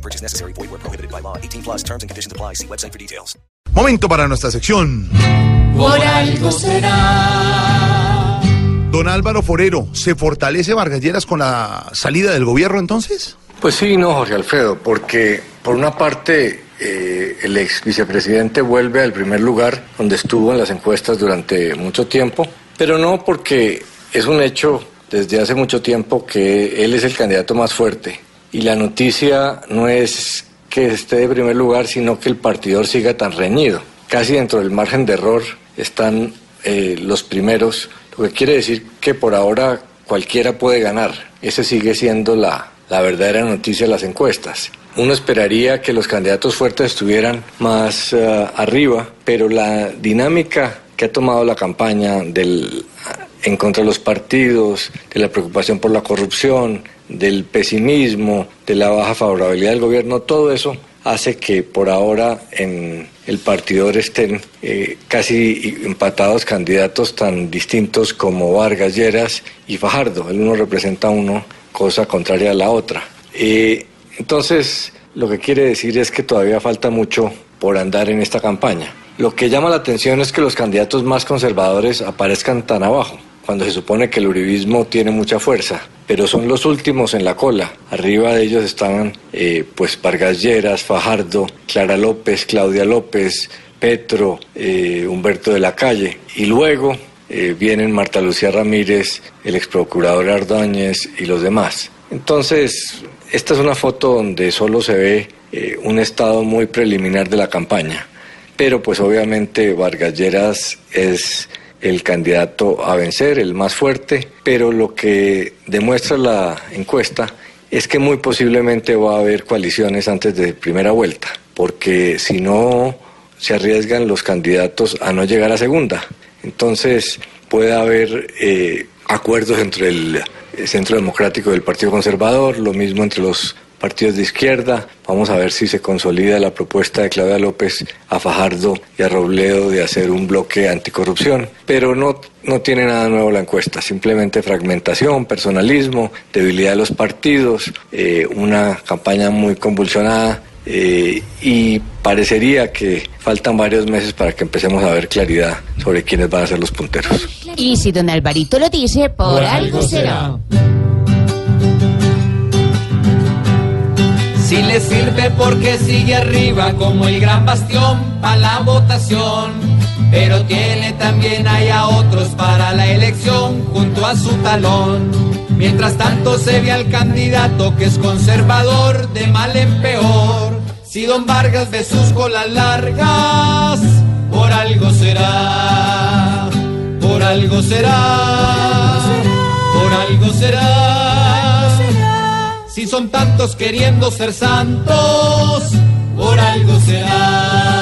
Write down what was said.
No purchase necessary. Void where prohibited by law. 18 plus terms and conditions apply. See website for details. Momento para nuestra sección. Por algo será. Don Álvaro Forero, ¿se fortalece Vargas Lleras con la salida del gobierno entonces? Pues sí, no, Jorge Alfredo, porque por una parte eh, el ex vicepresidente vuelve al primer lugar donde estuvo en las encuestas durante mucho tiempo, pero no porque es un hecho desde hace mucho tiempo que él es el candidato más fuerte y la noticia no es que esté de primer lugar, sino que el partidor siga tan reñido. Casi dentro del margen de error están eh, los primeros, lo que quiere decir que por ahora cualquiera puede ganar. Esa sigue siendo la, la verdadera noticia de las encuestas. Uno esperaría que los candidatos fuertes estuvieran más uh, arriba, pero la dinámica que ha tomado la campaña del, en contra de los partidos, de la preocupación por la corrupción, del pesimismo, de la baja favorabilidad del gobierno, todo eso hace que por ahora en el partidor estén eh, casi empatados candidatos tan distintos como Vargas Lleras y Fajardo. El uno representa a uno, cosa contraria a la otra. Eh, entonces, lo que quiere decir es que todavía falta mucho por andar en esta campaña. Lo que llama la atención es que los candidatos más conservadores aparezcan tan abajo cuando se supone que el uribismo tiene mucha fuerza, pero son los últimos en la cola. Arriba de ellos estaban eh, pues Vargas Lleras, Fajardo, Clara López, Claudia López, Petro, eh, Humberto de la Calle. Y luego eh, vienen Marta Lucía Ramírez, el ex procurador Ardóñez y los demás. Entonces, esta es una foto donde solo se ve eh, un estado muy preliminar de la campaña, pero pues obviamente Vargas Lleras es el candidato a vencer, el más fuerte, pero lo que demuestra la encuesta es que muy posiblemente va a haber coaliciones antes de primera vuelta, porque si no se arriesgan los candidatos a no llegar a segunda. Entonces puede haber eh, acuerdos entre el Centro Democrático y el Partido Conservador, lo mismo entre los partidos de izquierda. Vamos a ver si se consolida la propuesta de Claudia López a Fajardo y a Robledo de hacer un bloque anticorrupción. Pero no, no tiene nada nuevo la encuesta, simplemente fragmentación, personalismo, debilidad de los partidos, eh, una campaña muy convulsionada. Eh, y parecería que faltan varios meses para que empecemos a ver claridad sobre quiénes van a ser los punteros. Y si don Alvarito lo dice, por, algo será. Si le sirve porque sigue arriba como el gran bastión para la votación, pero tiene también ahí a otros para la elección junto a su talón. Mientras tanto se ve al candidato que es conservador de mal en peor. Si don Vargas ve sus colas largas, por algo será, por algo será, por algo será. Son tantos queriendo ser santos, por algo será.